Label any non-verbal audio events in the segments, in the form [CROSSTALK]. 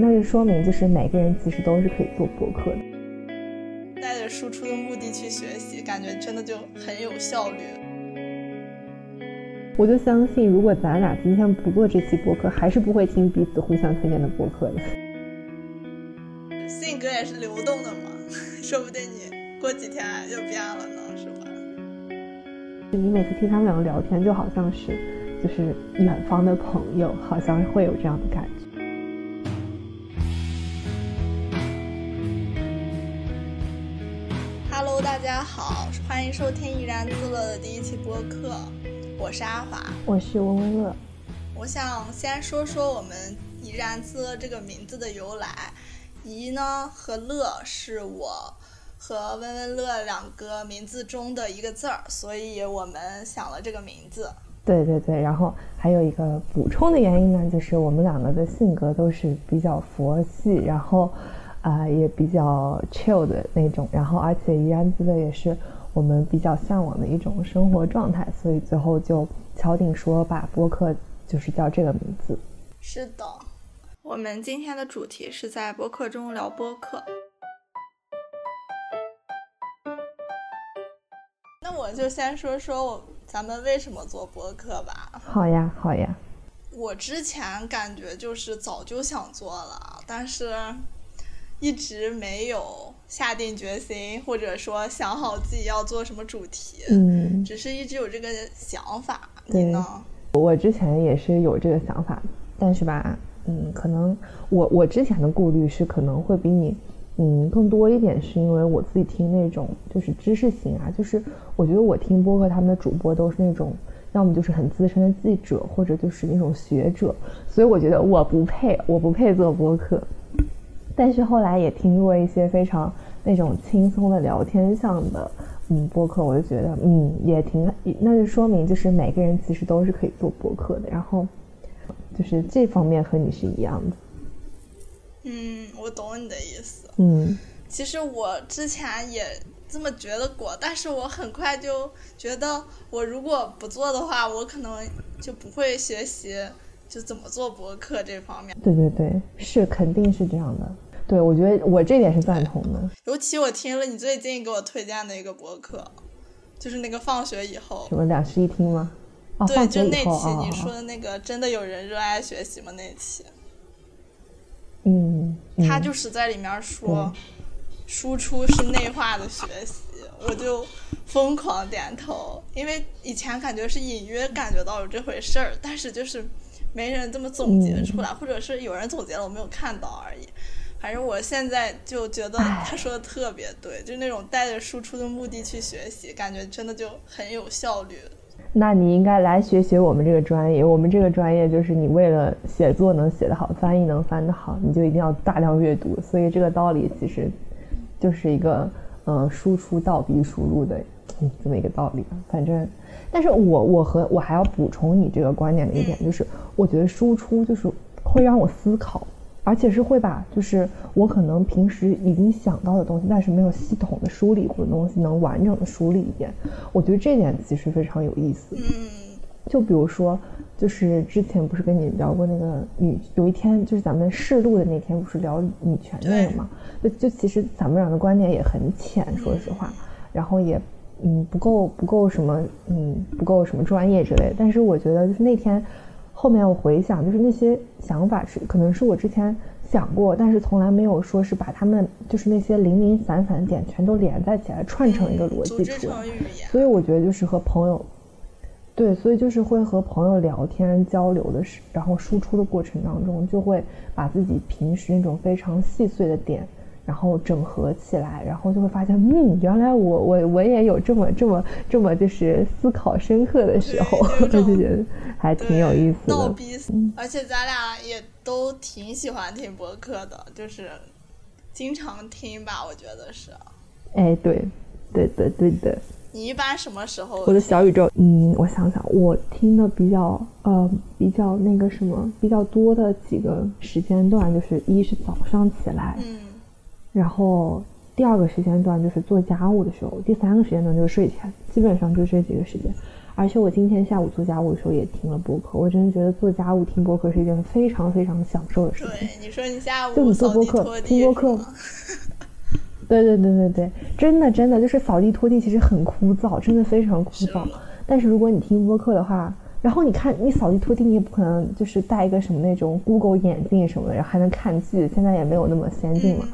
那就说明就是每个人其实都是可以做博客的。带着输出的目的去学习，感觉真的就很有效率。我就相信，如果咱俩今天不做这期播客，还是不会听彼此互相推荐的播客的。性格也是流动的嘛，[LAUGHS] 说不定你过几天就变了呢，是吧？你每次听他们两个聊天，就好像是就是远方的朋友，好像会有这样的感觉。迎收听怡然自乐的第一期播客。我是阿华，我是温温乐。我想先说说我们“怡然自乐”这个名字的由来。怡呢和乐是我和温温乐两个名字中的一个字儿，所以我们想了这个名字。对对对，然后还有一个补充的原因呢，就是我们两个的性格都是比较佛系，然后啊也比较 chill 的那种，然后而且怡然自乐也是。我们比较向往的一种生活状态，所以最后就敲定说把播客就是叫这个名字。是的，我们今天的主题是在播客中聊播客。那我就先说说我咱们为什么做播客吧。好呀，好呀。我之前感觉就是早就想做了，但是一直没有。下定决心，或者说想好自己要做什么主题，嗯，只是一直有这个想法。你呢？我之前也是有这个想法，但是吧，嗯，可能我我之前的顾虑是可能会比你，嗯，更多一点，是因为我自己听那种就是知识型啊，就是我觉得我听播客他们的主播都是那种，要么就是很资深的记者，或者就是那种学者，所以我觉得我不配，我不配做播客。但是后来也听过一些非常那种轻松的聊天向的，嗯，播客，我就觉得，嗯，也挺，那就说明就是每个人其实都是可以做播客的，然后，就是这方面和你是一样的。嗯，我懂你的意思。嗯，其实我之前也这么觉得过，但是我很快就觉得，我如果不做的话，我可能就不会学习就怎么做博客这方面。对对对，是肯定是这样的。对，我觉得我这点是赞同的。尤其我听了你最近给我推荐的一个博客，就是那个放学以后。什么两室一厅吗？对，就那期你说的那个，真的有人热爱学习吗？那期。嗯。他就是在里面说，输出是内化的学习，我就疯狂点头，因为以前感觉是隐约感觉到有这回事儿，但是就是没人这么总结出来，或者是有人总结了，我没有看到而已。反正我现在就觉得他说的特别对，就是那种带着输出的目的去学习，感觉真的就很有效率。那你应该来学学我们这个专业，我们这个专业就是你为了写作能写得好，翻译能翻得好，你就一定要大量阅读。所以这个道理其实就是一个嗯输出倒逼输入的这么一个道理。反正，但是我我和我还要补充你这个观点的一点就是，我觉得输出就是会让我思考。而且是会把，就是我可能平时已经想到的东西，但是没有系统的梳理过的东西，能完整的梳理一遍。我觉得这点其实非常有意思。嗯，就比如说，就是之前不是跟你聊过那个女，有一天就是咱们试录的那天，不是聊女权那个嘛？就就其实咱们俩的观点也很浅，说实话，然后也嗯不够不够什么嗯不够什么专业之类的。但是我觉得就是那天。后面我回想，就是那些想法是可能是我之前想过，但是从来没有说是把他们就是那些零零散散的点全都连在起来，串成一个逻辑出来。所以我觉得就是和朋友，对，所以就是会和朋友聊天交流的时，然后输出的过程当中，就会把自己平时那种非常细碎的点。然后整合起来，然后就会发现，嗯，原来我我我也有这么这么这么就是思考深刻的时候，[LAUGHS] 就觉得还挺有意思的。闹逼，而且咱俩也都挺喜欢听博客的，就是经常听吧，我觉得是。哎，对，对对，对的。你一般什么时候？我的小宇宙，嗯，我想想，我听的比较呃比较那个什么比较多的几个时间段，就是一是早上起来，嗯。然后第二个时间段就是做家务的时候，第三个时间段就是睡前，基本上就这几个时间。而且我今天下午做家务的时候也听了播客，我真的觉得做家务听播客是一件非常非常享受的事情。对，你说你下午就你做播客听播客，[LAUGHS] 对对对对对，真的真的就是扫地拖地其实很枯燥，真的非常枯燥。但是如果你听播客的话，然后你看你扫地拖地，你也不可能就是戴一个什么那种 Google 眼镜什么的，然后还能看剧，现在也没有那么先进嘛。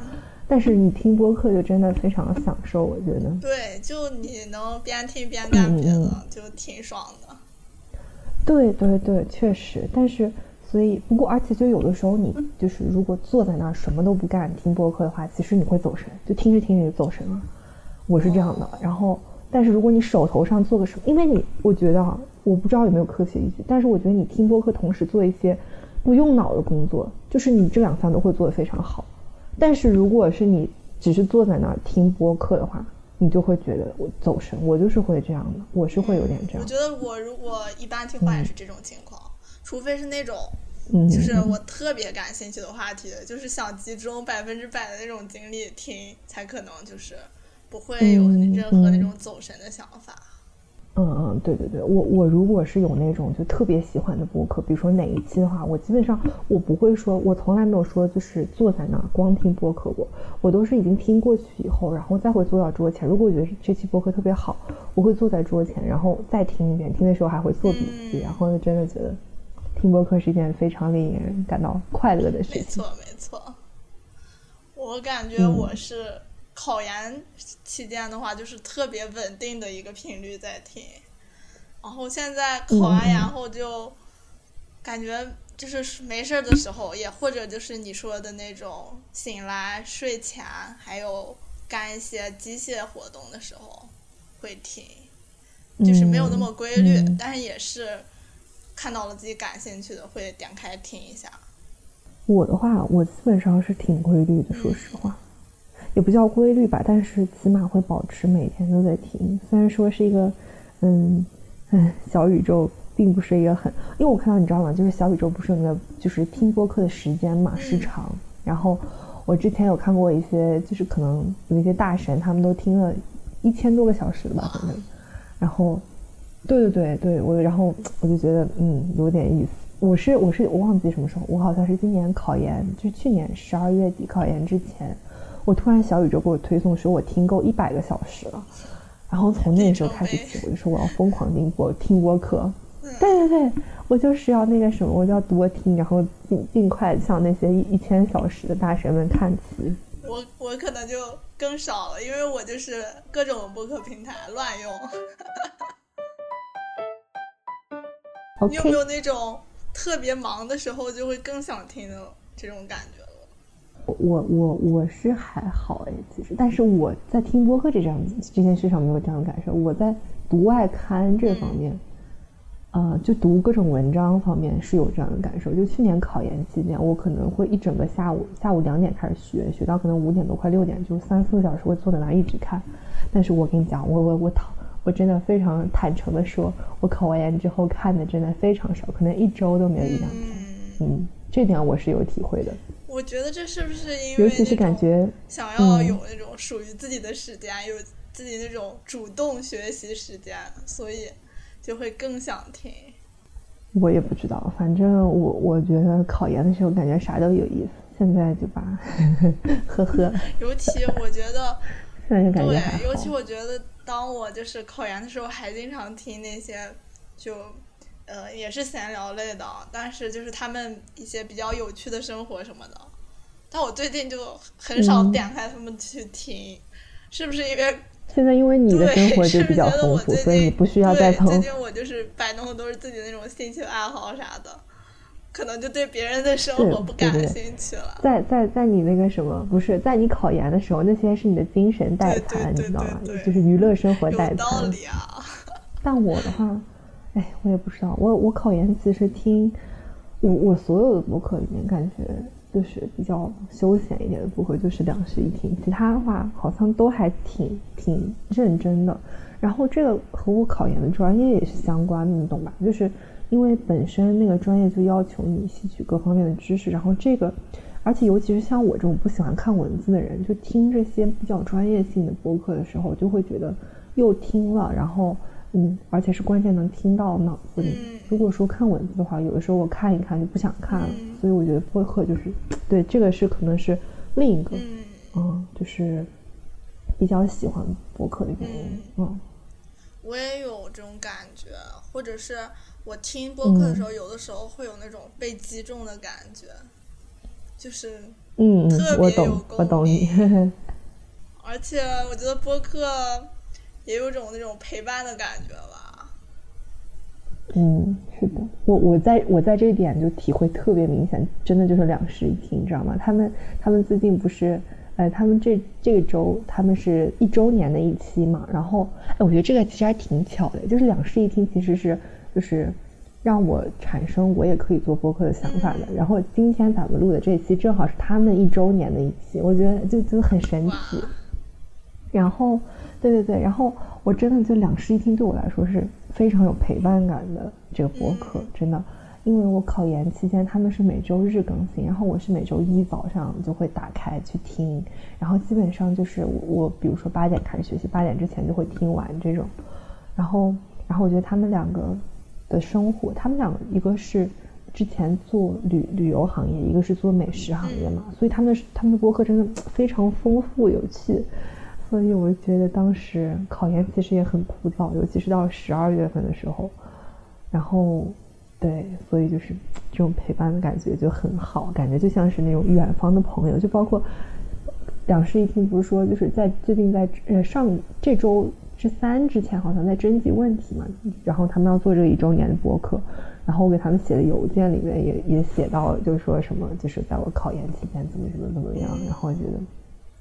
但是你听播客就真的非常享受，我觉得。对，就你能边听边干别的，就挺爽的。对对对，确实。但是，所以不过，而且就有的时候，你就是如果坐在那儿什么都不干听播客的话，其实你会走神，就听着听着就走神了。我是这样的。然后，但是如果你手头上做个什么，因为你我觉得啊，我不知道有没有科学依据，但是我觉得你听播客同时做一些不用脑的工作，就是你这两项都会做得非常好。但是如果是你只是坐在那儿听播客的话，你就会觉得我走神。我就是会这样的，我是会有点这样。我觉得我如果一般听话也是这种情况，除非是那种，就是我特别感兴趣的话题，就是想集中百分之百的那种精力听，才可能就是不会有任何那种走神的想法。嗯嗯，对对对，我我如果是有那种就特别喜欢的播客，比如说哪一期的话，我基本上我不会说，我从来没有说就是坐在那儿光听播客过，我都是已经听过去以后，然后再会坐到桌前。如果我觉得这期播客特别好，我会坐在桌前，然后再听一遍，听的时候还会做笔记，然后就真的觉得听播客是一件非常令人感到快乐的事情。没错没错，我感觉我是。考研期间的话，就是特别稳定的一个频率在听，然后现在考完研后就感觉就是没事儿的时候，也或者就是你说的那种醒来、睡前，还有干一些机械活动的时候会听，就是没有那么规律，但是也是看到了自己感兴趣的会点开听一下。我的话，我基本上是挺规律的，说实话。也不叫规律吧，但是起码会保持每天都在听。虽然说是一个，嗯，嗯，小宇宙并不是一个很，因为我看到你知道吗？就是小宇宙不是有个就是听播客的时间嘛，时长。然后我之前有看过一些，就是可能有一些大神，他们都听了一千多个小时吧，反正。然后，对对对对，我然后我就觉得嗯有点意思。我是我是我忘记什么时候，我好像是今年考研，就去年十二月底考研之前。我突然小宇宙给我推送说，我听够一百个小时了，然后从那个时候开始起，我就说我要疯狂听播听播客。对对对，我就是要那个什么，我就要多听，然后尽尽快向那些一千小时的大神们看齐。我我可能就更少了，因为我就是各种播客平台乱用。[LAUGHS] 你有没有那种特别忙的时候就会更想听的这种感觉？我我我是还好哎，其实，但是我在听播客这样这件事上没有这样的感受。我在读外刊这方面，呃，就读各种文章方面是有这样的感受。就去年考研期间，我可能会一整个下午，下午两点开始学，学到可能五点多快六点，就三四个小时会坐在那一直看。但是我跟你讲，我我我讨，我真的非常坦诚的说，我考完研之后看的真的非常少，可能一周都没有一两篇。嗯，这点我是有体会的。我觉得这是不是因为尤其是感觉想要有那种属于自己的时间，有自己那种主动学习时间，所以就会更想听。我也不知道，反正我我觉得考研的时候感觉啥都有意思，现在就吧，呵呵。[LAUGHS] 尤其我觉得，现在就感觉对，尤其我觉得，当我就是考研的时候，还经常听那些就。呃，也是闲聊类的，但是就是他们一些比较有趣的生活什么的。但我最近就很少点开他们去听，是不是因为现在因为你的生活就比较丰富，所以你不需要再从最近我就是摆弄的都是自己那种兴趣爱好啥的，可能就对别人的生活不感兴趣了。在在在你那个什么，不是在你考研的时候，那些是你的精神代餐，你知道吗？就是娱乐生活代餐。道理啊。但我的话。哎，我也不知道。我我考研其实听我我所有的播客里面，感觉就是比较休闲一点的播客，就是两室一厅。其他的话好像都还挺挺认真的。然后这个和我考研的专业也是相关的，你懂吧？就是因为本身那个专业就要求你吸取各方面的知识。然后这个，而且尤其是像我这种不喜欢看文字的人，就听这些比较专业性的播客的时候，就会觉得又听了，然后。嗯，而且是关键能听到脑子里。如果说看文字的话，有的时候我看一看就不想看了。所以我觉得播客就是，对这个是可能是另一个，嗯，就是比较喜欢播客的原因。嗯，我也有这种感觉，或者是我听播客的时候，有的时候会有那种被击中的感觉，就是嗯，我懂，我懂你。而且我觉得播客。也有种那种陪伴的感觉吧。嗯，是的，我我在我在这一点就体会特别明显，真的就是两室一厅，你知道吗？他们他们最近不是，呃，他们这这个周他们是一周年的一期嘛，然后，哎，我觉得这个其实还挺巧的，就是两室一厅其实是就是让我产生我也可以做播客的想法的。然后今天咱们录的这期正好是他们一周年的一期，我觉得就就很神奇。然后。对对对，然后我真的就两室一厅，对我来说是非常有陪伴感的这个博客，真的，因为我考研期间他们是每周日更新，然后我是每周一早上就会打开去听，然后基本上就是我比如说八点开始学习，八点之前就会听完这种，然后然后我觉得他们两个的生活，他们两个一个是之前做旅旅游行业，一个是做美食行业嘛，所以他们他们的博客真的非常丰富有趣。所以我觉得当时考研其实也很枯燥，尤其是到十二月份的时候，然后，对，所以就是这种陪伴的感觉就很好，感觉就像是那种远方的朋友。就包括两室一厅，不是说就是在最近在呃上这周之三之前，好像在征集问题嘛，然后他们要做这个一周年的博客，然后我给他们写的邮件里面也也写到，就是说什么就是在我考研期间怎么怎么怎么样，然后觉得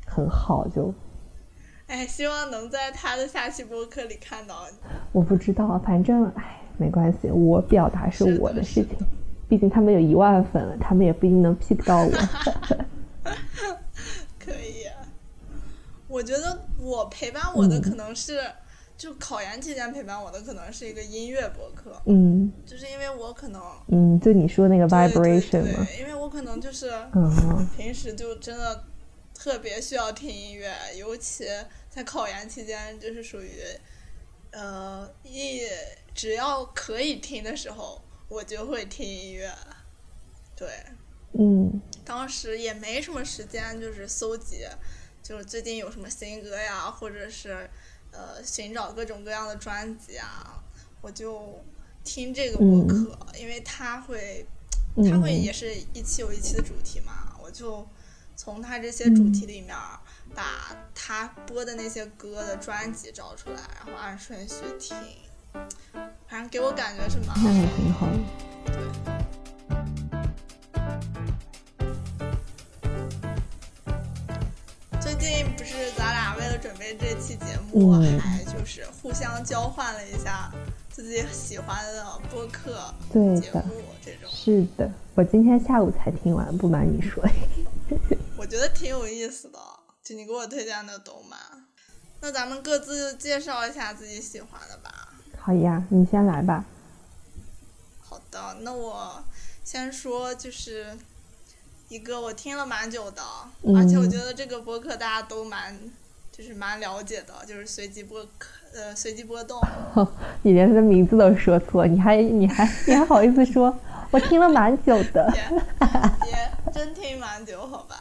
很好就。哎，希望能在他的下期播客里看到你。我不知道，反正哎，没关系，我表达是我的事情。毕竟他们有一万粉了，他们也不一定能 pick 到我。[LAUGHS] 可以，我觉得我陪伴我的可能是，就考研期间陪伴我的可能是一个音乐博客。嗯，就是因为我可能，嗯，就你说那个 vibration 嘛，因为我可能就是，嗯，平时就真的。特别需要听音乐，尤其在考研期间，就是属于，呃，一只要可以听的时候，我就会听音乐。对，嗯，当时也没什么时间，就是搜集，就是最近有什么新歌呀，或者是呃寻找各种各样的专辑啊，我就听这个播客，因为它会，它会也是一期有一期的主题嘛，我就。从他这些主题里面，把他播的那些歌的专辑找出来，然后按顺序听，反正给我感觉是蛮那也挺好。对。最近不是咱俩为了准备这期节目，还就是互相交换了一下自己喜欢的播客节目这种。是的，我今天下午才听完，不瞒你说。[LAUGHS] 我觉得挺有意思的，就你给我推荐的动漫，那咱们各自介绍一下自己喜欢的吧。好呀，你先来吧。好的，那我先说，就是一个我听了蛮久的，而且我觉得这个播客大家都蛮，就是蛮了解的，就是随机播客，呃，随机波动。[LAUGHS] 你连他的名字都说错，你还你还你还好意思说？我听了蛮久的，也真听蛮久，好吧。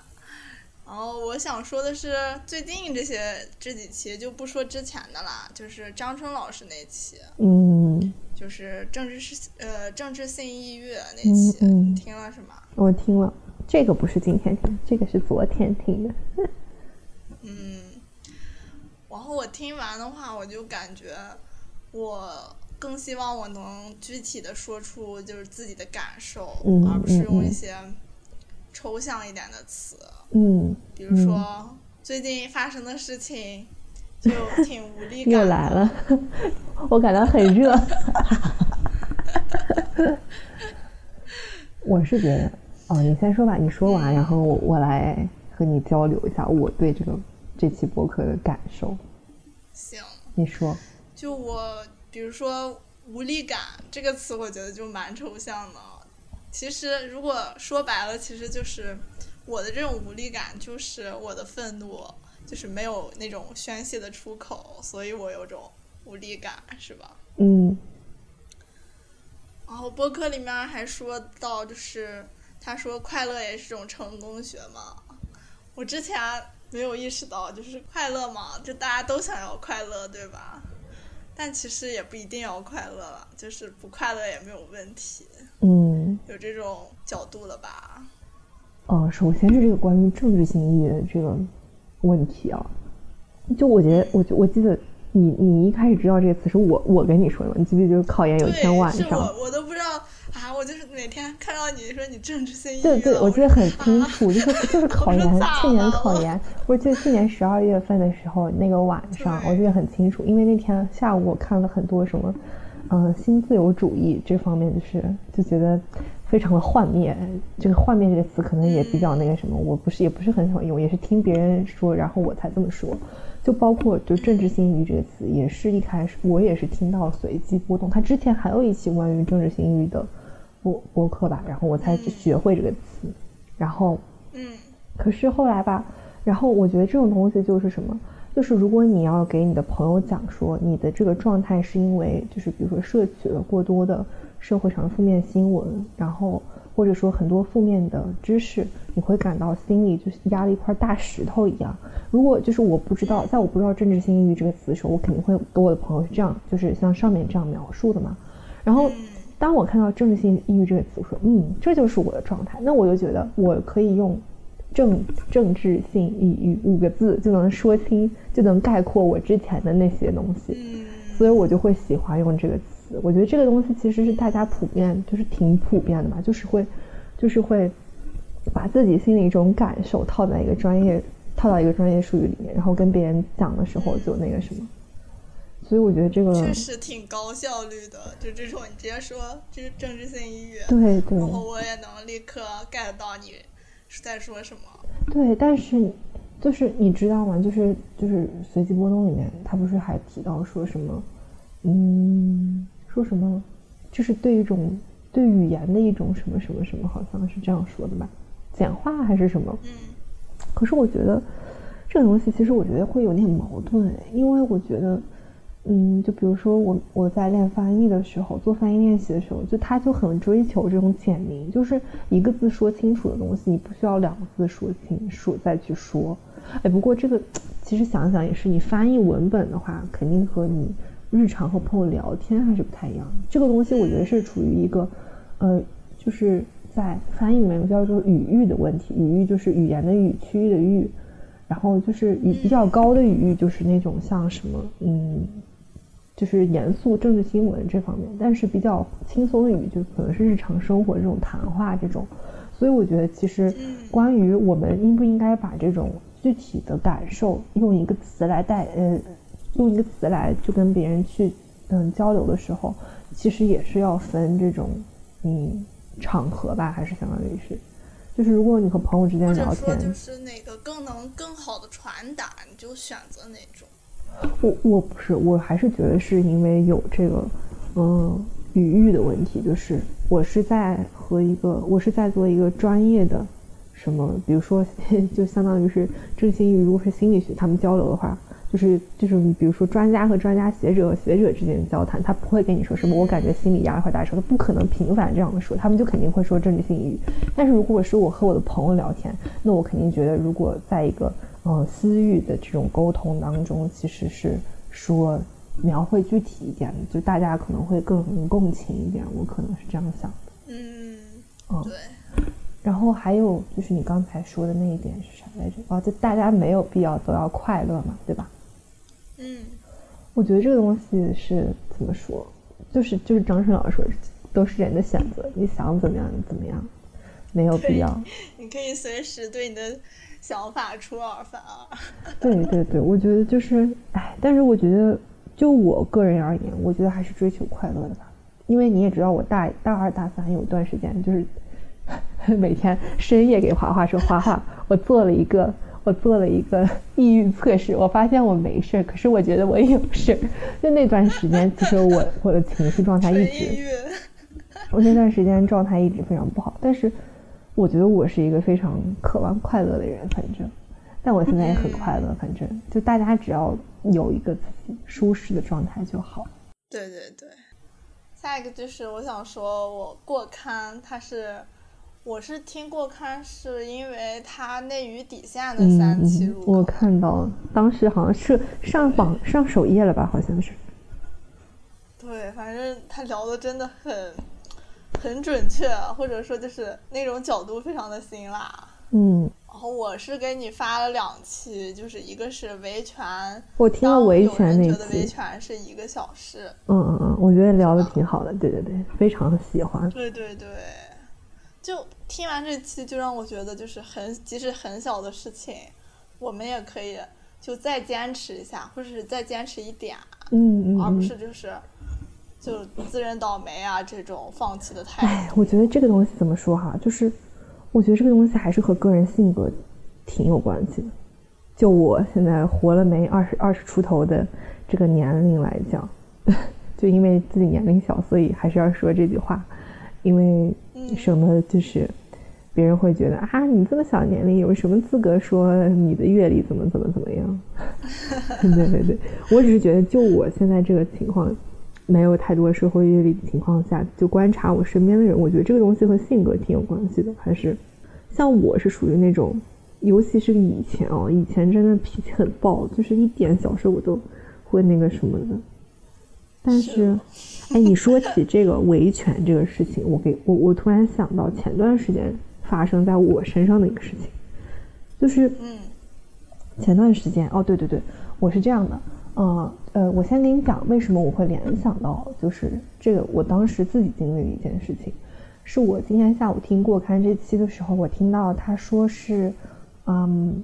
然后我想说的是，最近这些这几期就不说之前的啦，就是张春老师那期，嗯，就是政治是呃政治性抑郁那期，你听了是吗？我听了，这个不是今天听，这个是昨天听的。嗯，然后我听完的话，我就感觉我。更希望我能具体的说出就是自己的感受，而不是用一些抽象一点的词。嗯，比如说最近发生的事情，就挺无力感。又来了，[LAUGHS] 我感到很热。[LAUGHS] 我是觉得，哦，你先说吧，你说完，然后我我来和你交流一下我对这个这期博客的感受。行，你说。就我。比如说“无力感”这个词，我觉得就蛮抽象的。其实，如果说白了，其实就是我的这种无力感，就是我的愤怒，就是没有那种宣泄的出口，所以我有种无力感，是吧？嗯。然后播客里面还说到，就是他说快乐也是种成功学嘛。我之前没有意识到，就是快乐嘛，就大家都想要快乐，对吧？但其实也不一定要快乐了，就是不快乐也没有问题。嗯，有这种角度了吧？呃，首先是这个关于政治性意义的这个问题啊，就我觉得，我我记得你你一开始知道这个词是我我跟你说的？你记不记得就是考研有一天晚上，我我都不知道啊，我就是每天看到你说你政治性意义，对对，我记得很清楚，就是 [LAUGHS] 就是考研，去年考研，我记得去年十二月份的时候那个晚上，我记得很清楚，因为那天下午我看了很多什么，嗯，新自由主义这方面，就是就觉得。非常的幻灭，这个幻灭这个词可能也比较那个什么，我不是也不是很喜欢用，也是听别人说，然后我才这么说。就包括就政治性抑郁这个词，也是一开始我也是听到随机波动。他之前还有一期关于政治性抑郁的播播客吧，然后我才学会这个词。然后，嗯，可是后来吧，然后我觉得这种东西就是什么，就是如果你要给你的朋友讲说你的这个状态是因为就是比如说摄取了过多的。社会上的负面新闻，然后或者说很多负面的知识，你会感到心里就是压了一块大石头一样。如果就是我不知道，在我不知道政治性抑郁这个词的时候，我肯定会跟我的朋友是这样，就是像上面这样描述的嘛。然后当我看到政治性抑郁这个词，我说嗯，这就是我的状态，那我就觉得我可以用政政治性抑郁五个字就能说清，就能概括我之前的那些东西，所以我就会喜欢用这个词。我觉得这个东西其实是大家普遍，就是挺普遍的嘛，就是会，就是会把自己心里一种感受套在一个专业，套到一个专业术语里面，然后跟别人讲的时候就那个什么。所以我觉得这个确实挺高效率的，就这种你直接说这是政治性抑郁，对对，然后我也能立刻 get 到你是在说什么。对，但是就是你知道吗？就是就是随机波动里面，他不是还提到说什么，嗯。说什么？就是对一种对语言的一种什么什么什么，好像是这样说的吧？简化还是什么？嗯。可是我觉得这个东西其实我觉得会有点矛盾，因为我觉得，嗯，就比如说我我在练翻译的时候，做翻译练习的时候，就他就很追求这种简明，就是一个字说清楚的东西，你不需要两个字说清说再去说。哎，不过这个其实想想也是，你翻译文本的话，肯定和你。日常和朋友聊天还是不太一样。这个东西我觉得是处于一个，呃，就是在翻译里面叫做语域的问题。语域就是语言的语，区域的域。然后就是语比较高的语域，就是那种像什么，嗯，就是严肃政治新闻这方面。但是比较轻松的语，就可能是日常生活这种谈话这种。所以我觉得，其实关于我们应不应该把这种具体的感受用一个词来代，呃。用一个词来就跟别人去嗯交流的时候，其实也是要分这种嗯场合吧，还是相当于是，就是如果你和朋友之间聊天，就是哪个更能更好的传达，你就选择哪种。我我不是，我还是觉得是因为有这个嗯语域的问题，就是我是在和一个我是在做一个专业的什么，比如说 [LAUGHS] 就相当于是正心语，如果是心理学他们交流的话。就是就是，比如说专家和专家、学者和学者之间的交谈，他不会跟你说什么，我感觉心里压了块大石头，他不可能频繁这样的说，他们就肯定会说政治性抑郁。但是如果是我和我的朋友聊天，那我肯定觉得，如果在一个呃私域的这种沟通当中，其实是说描绘具体一点的，就大家可能会更共情一点。我可能是这样想的。嗯，嗯，对。然后还有就是你刚才说的那一点是啥来着？哦，就大家没有必要都要快乐嘛，对吧？嗯，我觉得这个东西是怎么说，就是就是张生老师说，都是人的选择，你想怎么样就怎么样，没有必要。[LAUGHS] 你可以随时对你的想法出尔反尔。对对对，我觉得就是，哎，但是我觉得就我个人而言，我觉得还是追求快乐的吧，因为你也知道，我大大二大三有一段时间就是 [LAUGHS] 每天深夜给华华说华华，我做了一个。我做了一个抑郁测试，我发现我没事儿可是我觉得我有事儿就那段时间，其实我我的情绪状态一直，[LAUGHS] 我那段时间状态一直非常不好。但是我觉得我是一个非常渴望快乐的人，反正，但我现在也很快乐。反正就大家只要有一个自己舒适的状态就好。对对对，下一个就是我想说，我过刊，它是我是听过刊，是因为它内娱底下的三期入我看到了，当时好像是上榜上首页了吧，好像是。对，反正他聊的真的很很准确，或者说就是那种角度非常的辛辣。嗯。然后我是给你发了两期，就是一个是维权，我听了维权那期，觉得维权是一个小事。嗯嗯嗯，我觉得聊的挺好的，对对对，非常的喜欢。对对对，就听完这期，就让我觉得就是很，即使很小的事情，我们也可以就再坚持一下，或者是再坚持一点，嗯嗯，而不是就是就自认倒霉啊这种放弃的态度。哎，我觉得这个东西怎么说哈，就是。我觉得这个东西还是和个人性格挺有关系的。就我现在活了没二十二十出头的这个年龄来讲，[LAUGHS] 就因为自己年龄小，所以还是要说这句话。因为什么？就是别人会觉得啊，你这么小年龄，有什么资格说你的阅历怎么怎么怎么样？[LAUGHS] 对对对，我只是觉得，就我现在这个情况。没有太多社会阅历的情况下，就观察我身边的人，我觉得这个东西和性格挺有关系的。还是像我是属于那种，尤其是以前哦，以前真的脾气很暴，就是一点小事我都会那个什么的。但是，哎，你说起这个维权这个事情，我给我我突然想到前段时间发生在我身上的一个事情，就是嗯，前段时间哦，对对对，我是这样的。嗯呃，我先给你讲为什么我会联想到，就是这个我当时自己经历的一件事情，是我今天下午听过看这期的时候，我听到他说是，嗯，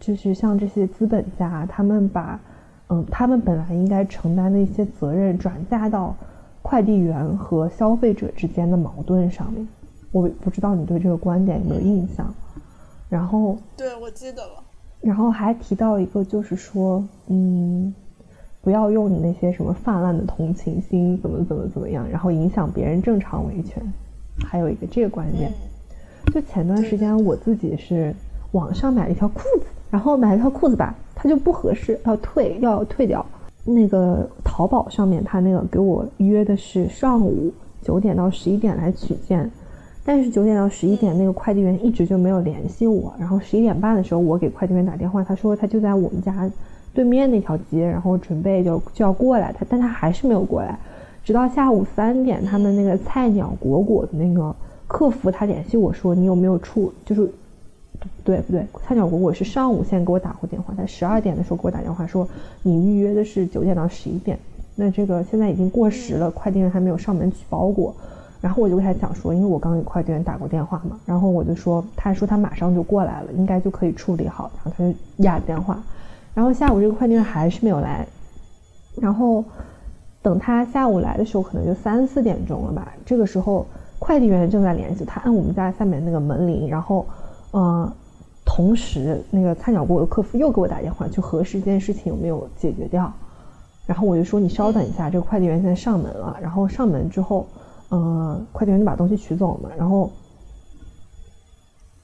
就是像这些资本家，他们把，嗯，他们本来应该承担的一些责任转嫁到快递员和消费者之间的矛盾上面。我不知道你对这个观点有没有印象？然后，对我记得了。然后还提到一个，就是说，嗯，不要用你那些什么泛滥的同情心，怎么怎么怎么样，然后影响别人正常维权。还有一个这个观念，就前段时间我自己是网上买了一条裤子，然后买了一条裤子吧，它就不合适，要退，要退掉。那个淘宝上面，他那个给我约的是上午九点到十一点来取件。但是九点到十一点，那个快递员一直就没有联系我。然后十一点半的时候，我给快递员打电话，他说他就在我们家对面那条街，然后准备就就要过来，他但他还是没有过来。直到下午三点，他们那个菜鸟果果的那个客服他联系我说你有没有处，就是对不对？菜鸟果果是上午先给我打过电话，在十二点的时候给我打电话说你预约的是九点到十一点，那这个现在已经过时了，快递员还没有上门取包裹。然后我就跟他讲说，因为我刚给快递员打过电话嘛，然后我就说，他说他马上就过来了，应该就可以处理好。然后他就压着电话，然后下午这个快递员还是没有来，然后等他下午来的时候，可能就三四点钟了吧。这个时候快递员正在联系他，按我们家下面那个门铃，然后嗯，同时那个菜鸟裹的客服又给我打电话，去核实这件事情有没有解决掉。然后我就说你稍等一下，这个快递员现在上门了。然后上门之后。嗯，快递员就把东西取走了嘛，然后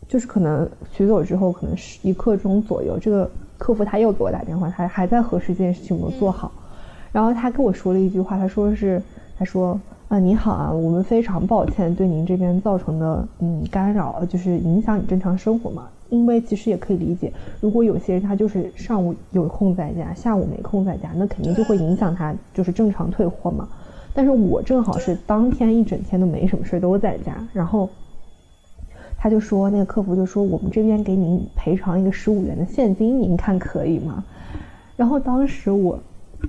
就是可能取走之后，可能是一刻钟左右，这个客服他又给我打电话，他还在核实这件事情有没有做好，然后他跟我说了一句话，他说是，他说啊，你好啊，我们非常抱歉对您这边造成的嗯干扰，就是影响你正常生活嘛，因为其实也可以理解，如果有些人他就是上午有空在家，下午没空在家，那肯定就会影响他就是正常退货嘛。但是我正好是当天一整天都没什么事都在家，然后他就说那个客服就说我们这边给您赔偿一个十五元的现金，您看可以吗？然后当时我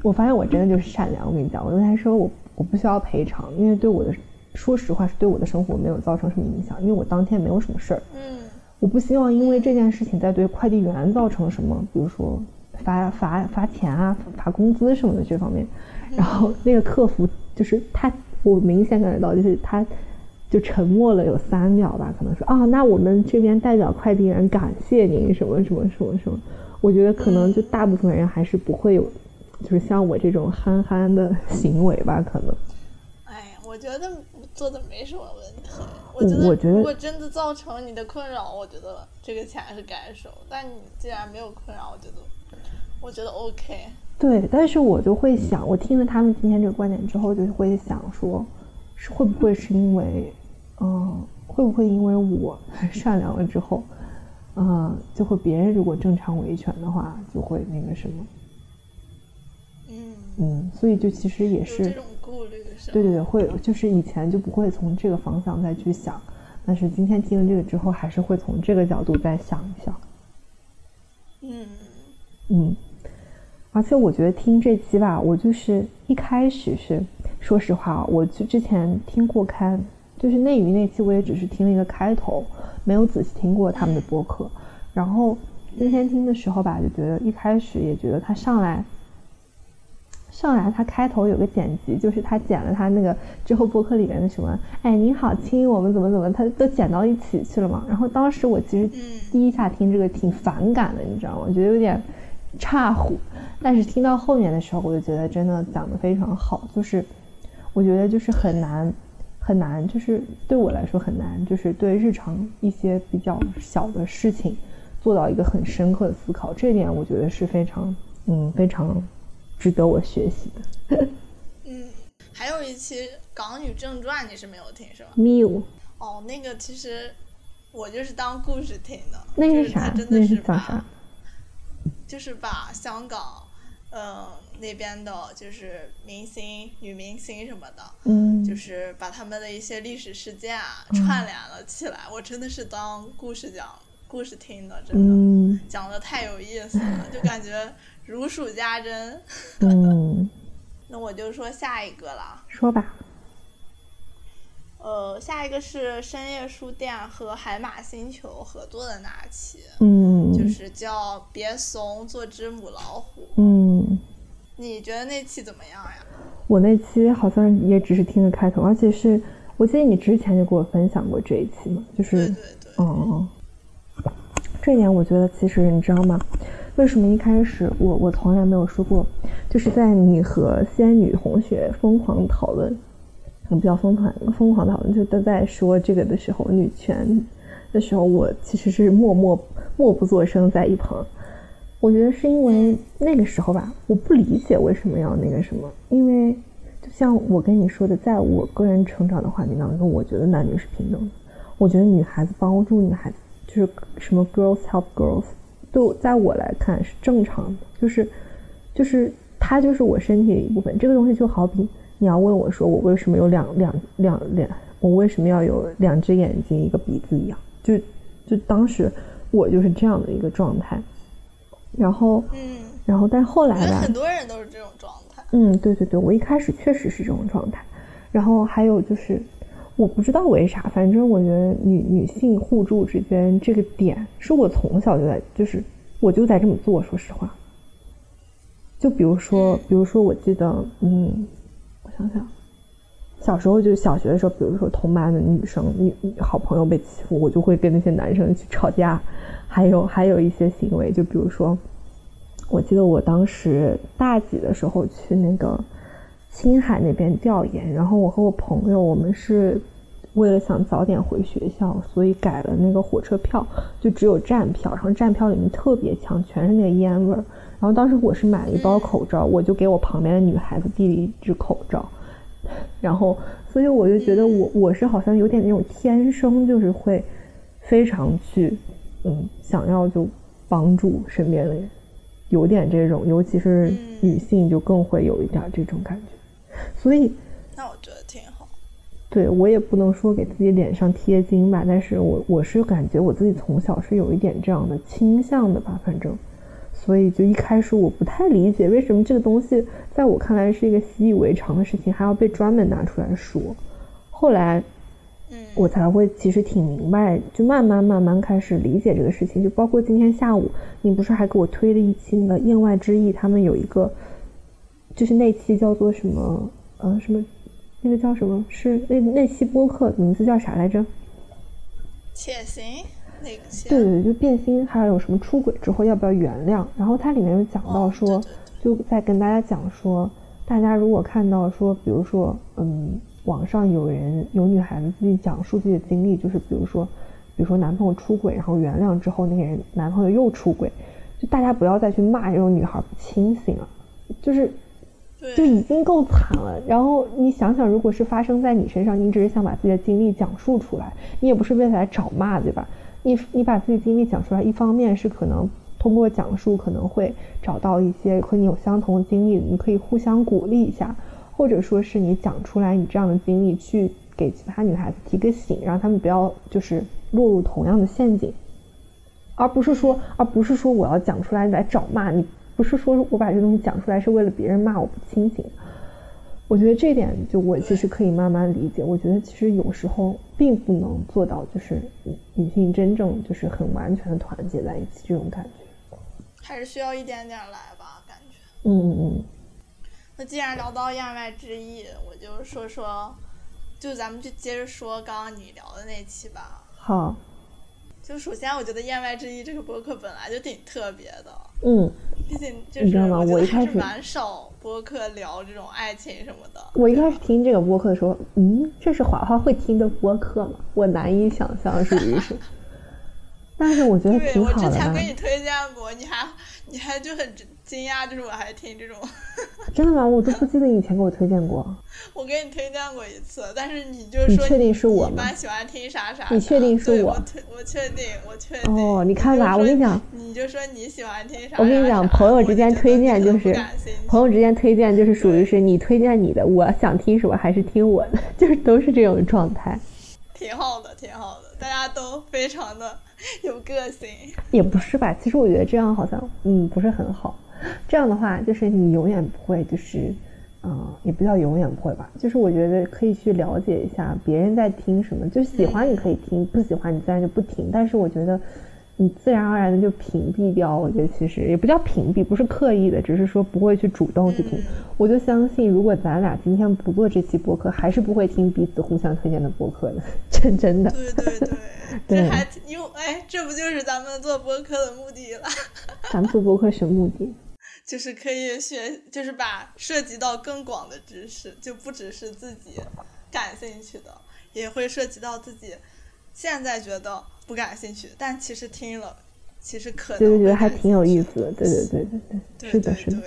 我发现我真的就是善良，我跟你讲，我跟他说我我不需要赔偿，因为对我的说实话是对我的生活没有造成什么影响，因为我当天没有什么事儿。嗯，我不希望因为这件事情再对快递员造成什么，比如说罚罚罚钱啊、罚工资什么的这方面。然后那个客服。就是他，我明显感觉到，就是他，就沉默了有三秒吧，可能说啊，那我们这边代表快递员感谢您什么什么什么什么。我觉得可能就大部分人还是不会有，就是像我这种憨憨的行为吧，可能。哎，我觉得做的没什么问题。我觉得，我觉得如果真的造成你的困扰，我觉得这个钱是该收。但你既然没有困扰，我觉得，我觉得 OK。对，但是我就会想，我听了他们今天这个观点之后，就会想说，是会不会是因为，嗯，会不会因为我 [LAUGHS] 善良了之后，嗯，就会别人如果正常维权的话，就会那个什么，嗯嗯，所以就其实也是这种顾虑是对对对，会就是以前就不会从这个方向再去想，但是今天听了这个之后，还是会从这个角度再想一想。嗯嗯，而且我觉得听这期吧，我就是一开始是，说实话，我就之前听过刊，就是内娱那期，我也只是听了一个开头，没有仔细听过他们的播客。然后今天听的时候吧，就觉得一开始也觉得他上来，上来他开头有个剪辑，就是他剪了他那个之后播客里面的什么，哎，你好亲，我们怎么怎么，他都剪到一起去了嘛。然后当时我其实第一下听这个挺反感的，你知道吗？我觉得有点。差乎，但是听到后面的时候，我就觉得真的讲的非常好。就是我觉得就是很难很难，就是对我来说很难，就是对日常一些比较小的事情做到一个很深刻的思考。这点我觉得是非常嗯非常值得我学习的。[LAUGHS] 嗯，还有一期《港女正传》你是没有听是吧？没有。哦，那个其实我就是当故事听的。那是啥？那是讲啥？就是把香港，嗯，那边的，就是明星、女明星什么的，嗯，就是把他们的一些历史事件啊串联了起来。我真的是当故事讲、故事听的，真的讲的太有意思了，就感觉如数家珍。嗯，[LAUGHS] 那我就说下一个了。说吧。呃，下一个是深夜书店和海马星球合作的那期，嗯，就是叫别怂，做只母老虎。嗯，你觉得那期怎么样呀？我那期好像也只是听了开头，而且是我记得你之前就给我分享过这一期嘛，就是，对对对，嗯嗯，这一点我觉得其实你知道吗？为什么一开始我我从来没有说过，就是在你和仙女红雪疯狂讨论。比较疯狂，疯狂讨论，就都在说这个的时候，女权的时候，我其实是默默默不作声在一旁。我觉得是因为那个时候吧，我不理解为什么要那个什么，因为就像我跟你说的，在我个人成长的环境当中，我觉得男女是平等的。我觉得女孩子帮助女孩子，就是什么 girls help girls，对，在我来看是正常的，就是就是它就是我身体的一部分。这个东西就好比。你要问我说我为什么有两两两两，我为什么要有两只眼睛一个鼻子一样？就就当时我就是这样的一个状态，然后嗯，然后但后来吧，很多人都是这种状态。嗯，对对对，我一开始确实是这种状态，然后还有就是我不知道为啥，反正我觉得女女性互助之间这个点是我从小就在，就是我就在这么做。说实话，就比如说，比如说，我记得，嗯。想想，小时候就小学的时候，比如说同班的女生女好朋友被欺负，我就会跟那些男生去吵架。还有还有一些行为，就比如说，我记得我当时大几的时候去那个青海那边调研，然后我和我朋友，我们是为了想早点回学校，所以改了那个火车票，就只有站票，然后站票里面特别强，全是那个烟味儿。然后当时我是买了一包口罩，我就给我旁边的女孩子递了一只口罩，[LAUGHS] 然后所以我就觉得我我是好像有点那种天生就是会非常去嗯想要就帮助身边的人，有点这种，尤其是女性就更会有一点这种感觉，所以那我觉得挺好。对我也不能说给自己脸上贴金吧，但是我我是感觉我自己从小是有一点这样的倾向的吧，反正。所以就一开始我不太理解为什么这个东西在我看来是一个习以为常的事情，还要被专门拿出来说。后来，嗯，我才会其实挺明白，就慢慢慢慢开始理解这个事情。就包括今天下午，你不是还给我推了一期那个《言外之意》，他们有一个，就是那期叫做什么呃什么，那个叫什么是那那期播客名字叫啥来着？且行。对对对，就变心，还有什么出轨之后要不要原谅？然后它里面有讲到说，就在跟大家讲说，大家如果看到说，比如说，嗯，网上有人有女孩子自己讲述自己的经历，就是比如说，比如说男朋友出轨，然后原谅之后，那个人男朋友又出轨，就大家不要再去骂这种女孩不清醒了，就是就已经够惨了。然后你想想，如果是发生在你身上，你只是想把自己的经历讲述出来，你也不是为了来找骂，对吧？你你把自己经历讲出来，一方面是可能通过讲述可能会找到一些和你有相同经历，你可以互相鼓励一下，或者说是你讲出来你这样的经历，去给其他女孩子提个醒，让他们不要就是落入同样的陷阱。而不是说，而不是说我要讲出来来找骂你，不是说我把这东西讲出来是为了别人骂我不清醒。我觉得这点就我其实可以慢慢理解。我觉得其实有时候并不能做到，就是女性真正就是很完全的团结在一起这种感觉，还是需要一点点来吧，感觉。嗯嗯嗯。那既然聊到言外之意，我就说说，就咱们就接着说刚刚你聊的那期吧。好。就首先，我觉得《言外之意》这个播客本来就挺特别的。嗯，毕竟就是我觉得还是蛮少播客聊这种爱情什么的。我一开始听这个播客的时候，嗯，这是华华会听的播客吗？我难以想象，属于是。[LAUGHS] 但是我觉得挺好的。我之前给你推荐过，你还你还就很。惊讶就是我还听这种，[LAUGHS] 真的吗？我都不记得以前给我推荐过。[LAUGHS] 我给你推荐过一次，但是你就是说你确定是我吗？一般喜欢听啥啥？你确定是我？我确定，我确定。哦，你看吧，我跟你讲，你就说你喜欢听啥？我跟你讲，朋友之间推荐就是朋友之间推荐就是属于是你推荐你的，我想听什么还是听我的，[LAUGHS] 就是都是这种状态。挺好的，挺好的，大家都非常的有个性。也不是吧？其实我觉得这样好像嗯不是很好。这样的话，就是你永远不会，就是，嗯，也不叫永远不会吧。就是我觉得可以去了解一下别人在听什么，就喜欢你可以听，不喜欢你自然就不听。但是我觉得，你自然而然的就屏蔽掉。我觉得其实也不叫屏蔽，不是刻意的，只是说不会去主动去听。我就相信，如果咱俩今天不做这期播客，还是不会听彼此互相推荐的播客的。真真的。对对对，[LAUGHS] 这还又哎，这不就是咱们做播客的目的了？咱们做播客什么目的？就是可以学，就是把涉及到更广的知识，就不只是自己感兴趣的，也会涉及到自己现在觉得不感兴趣，但其实听了，其实可能就觉得还挺有意思的。对对对对 [LAUGHS] 对，是的，是的。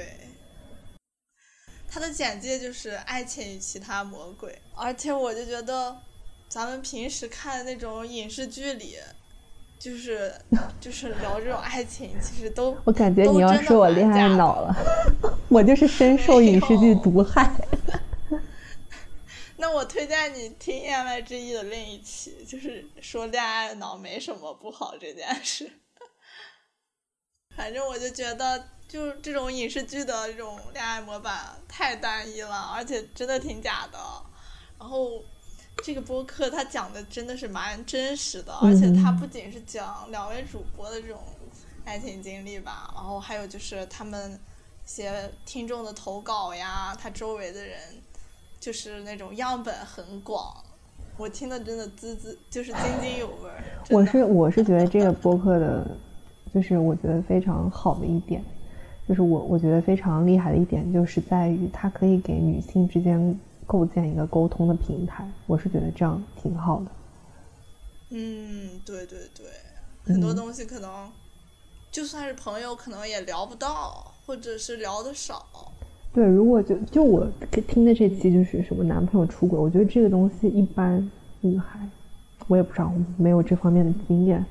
他的简介就是《爱情与其他魔鬼》，而且我就觉得咱们平时看的那种影视剧里。就是就是聊这种爱情，其实都我感觉你要说我恋爱脑了，[LAUGHS] 我就是深受影视剧毒害。[LAUGHS] 那我推荐你听《言外之意》的另一期，就是说恋爱脑没什么不好这件事。[LAUGHS] 反正我就觉得，就这种影视剧的这种恋爱模板太单一了，而且真的挺假的。然后。这个播客他讲的真的是蛮真实的，而且他不仅是讲两位主播的这种爱情经历吧，然后还有就是他们一些听众的投稿呀，他周围的人就是那种样本很广，我听的真的滋滋就是津津有味。我是我是觉得这个播客的，就是我觉得非常好的一点，就是我我觉得非常厉害的一点，就是在于它可以给女性之间。构建一个沟通的平台，我是觉得这样挺好的。嗯，对对对，很多东西可能就算是朋友，可能也聊不到，或者是聊的少。对，如果就就我听的这期就是什么男朋友出轨，我觉得这个东西一般女孩，我也不知道，没有这方面的经验，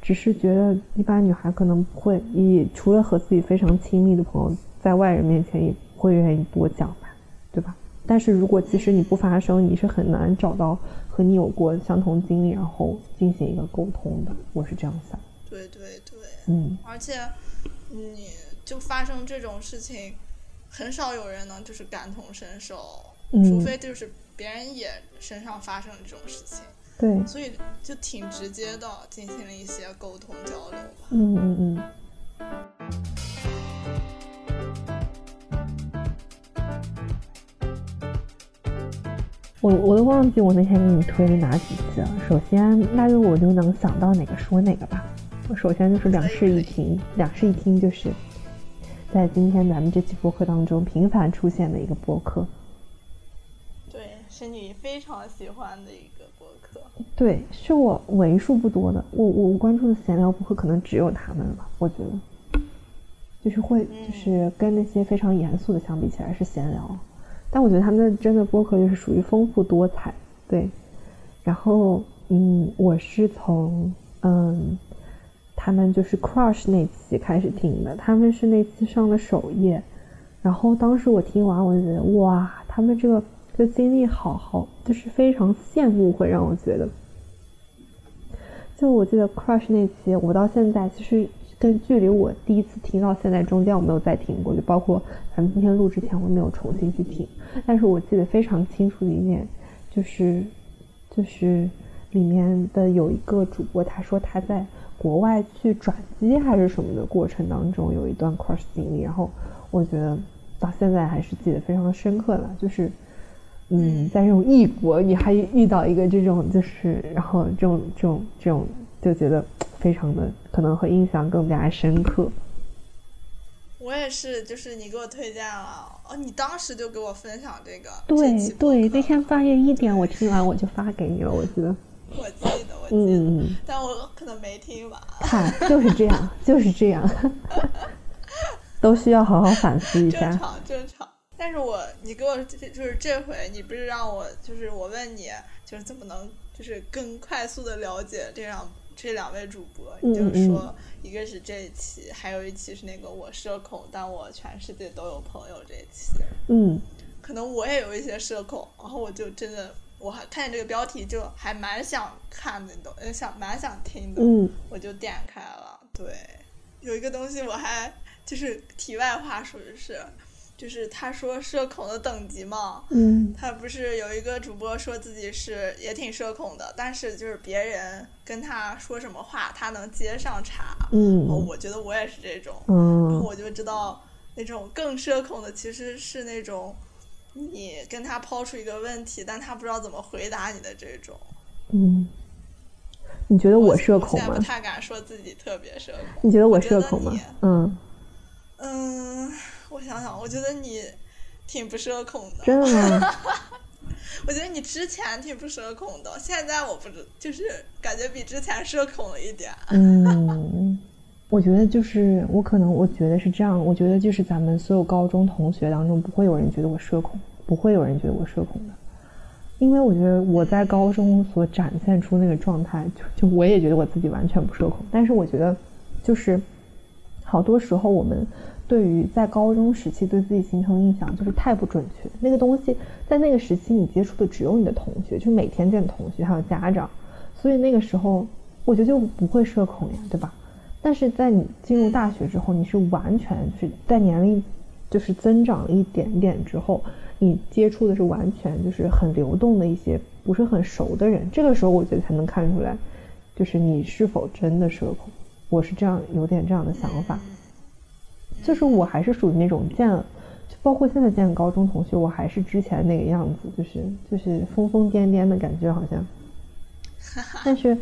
只是觉得一般女孩可能不会，以除了和自己非常亲密的朋友，在外人面前也不会愿意多讲吧，对吧？但是如果其实你不发声，你是很难找到和你有过相同经历，然后进行一个沟通的。我是这样想。对对对，嗯。而且，你就发生这种事情，很少有人能就是感同身受，除非就是别人也身上发生这种事情。对。所以就挺直接的进行了一些沟通交流吧。嗯嗯嗯。我我都忘记我那天给你推了哪几期了。首先，那就我就能想到哪个说哪个吧。我首先就是两室一厅，两室一厅就是在今天咱们这期播客当中频繁出现的一个播客。对，是你非常喜欢的一个播客。对，是我为数不多的，我我关注的闲聊播客可能只有他们了，我觉得。就是会就是跟那些非常严肃的相比起来是闲聊，但我觉得他们的真的播客就是属于丰富多彩，对。然后嗯，我是从嗯他们就是 Crush 那期开始听的，他们是那次上了首页，然后当时我听完我就觉得哇，他们这个这经历好好，就是非常羡慕，会让我觉得。就我记得 Crush 那期，我到现在其实跟距离我第一次听到现在中间我没有再听过，就包括咱们今天录之前我没有重新去听。但是我记得非常清楚的一点，就是就是里面的有一个主播，他说他在国外去转机还是什么的过程当中有一段 Crush 经历，然后我觉得到现在还是记得非常的深刻了，就是嗯，在这种异国你还遇到一个这种就是然后这种这种这种就觉得非常的可能会印象更加深刻。我也是，就是你给我推荐了，哦，你当时就给我分享这个，对对，那天半夜一点我听完我就发给你了，我记得。我记得，我记得，但我可能没听完。嗨，就是这样，[LAUGHS] 就是这样，[LAUGHS] 都需要好好反思一下。正常，正常。但是我，你给我就是这回，你不是让我就是我问你，就是怎么能就是更快速的了解这样这两位主播？你就是说，一个是这一期，还有一期是那个我社恐，但我全世界都有朋友这一期。嗯，可能我也有一些社恐，然后我就真的，我还看见这个标题就还蛮想看的，都想蛮想听的。嗯，我就点开了。对，有一个东西我还就是题外话属于是。就是他说社恐的等级嘛，嗯，他不是有一个主播说自己是也挺社恐的，但是就是别人跟他说什么话，他能接上茬，嗯，我觉得我也是这种，嗯，然后我就知道那种更社恐的其实是那种你跟他抛出一个问题，但他不知道怎么回答你的这种，嗯，你觉得我社恐吗？不太敢说自己特别社恐，你觉得我社恐吗？嗯，嗯。我想想，我觉得你挺不社恐的。真的吗？[LAUGHS] 我觉得你之前挺不社恐的，现在我不知，就是感觉比之前社恐了一点。嗯，我觉得就是我可能我觉得是这样，我觉得就是咱们所有高中同学当中，不会有人觉得我社恐，不会有人觉得我社恐的，因为我觉得我在高中所展现出那个状态，就就我也觉得我自己完全不社恐，但是我觉得就是好多时候我们。对于在高中时期对自己形成印象就是太不准确，那个东西在那个时期你接触的只有你的同学，就每天见同学还有家长，所以那个时候我觉得就不会社恐呀，对吧？但是在你进入大学之后，你是完全是在年龄就是增长了一点点之后，你接触的是完全就是很流动的一些不是很熟的人，这个时候我觉得才能看出来，就是你是否真的社恐。我是这样有点这样的想法。就是我还是属于那种见，就包括现在见高中同学，我还是之前那个样子，就是就是疯疯癫癫的感觉好像。[LAUGHS] 但是，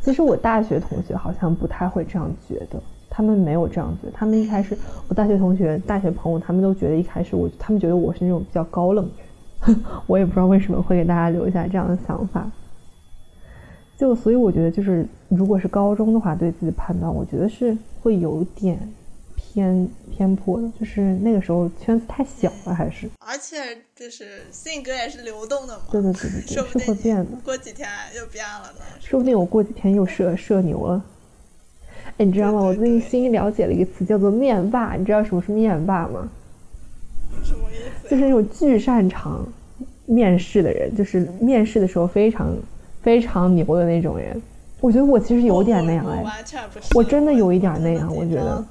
其实我大学同学好像不太会这样觉得，他们没有这样觉得。他们一开始，我大学同学、大学朋友，他们都觉得一开始我，他们觉得我是那种比较高冷的人。[LAUGHS] 我也不知道为什么会给大家留下这样的想法。就所以我觉得，就是如果是高中的话，对自己判断，我觉得是会有点。偏偏颇的，就是那个时候圈子太小了，还是？而且就是性格也是流动的嘛。对对对对对，是会变的。过几天又变了呢。说不定我过几天又社社牛了。哎，你知道吗？我最近新了解了一个词，叫做面霸。你知道什么是面霸吗？什么意思？就是那种巨擅长面试的人，就是面试的时候非常非常牛的那种人。我觉得我其实有点那样哎，我真的有一点那样，我觉得。